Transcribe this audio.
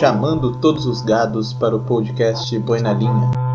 chamando todos os gados para o podcast Boi na Linha.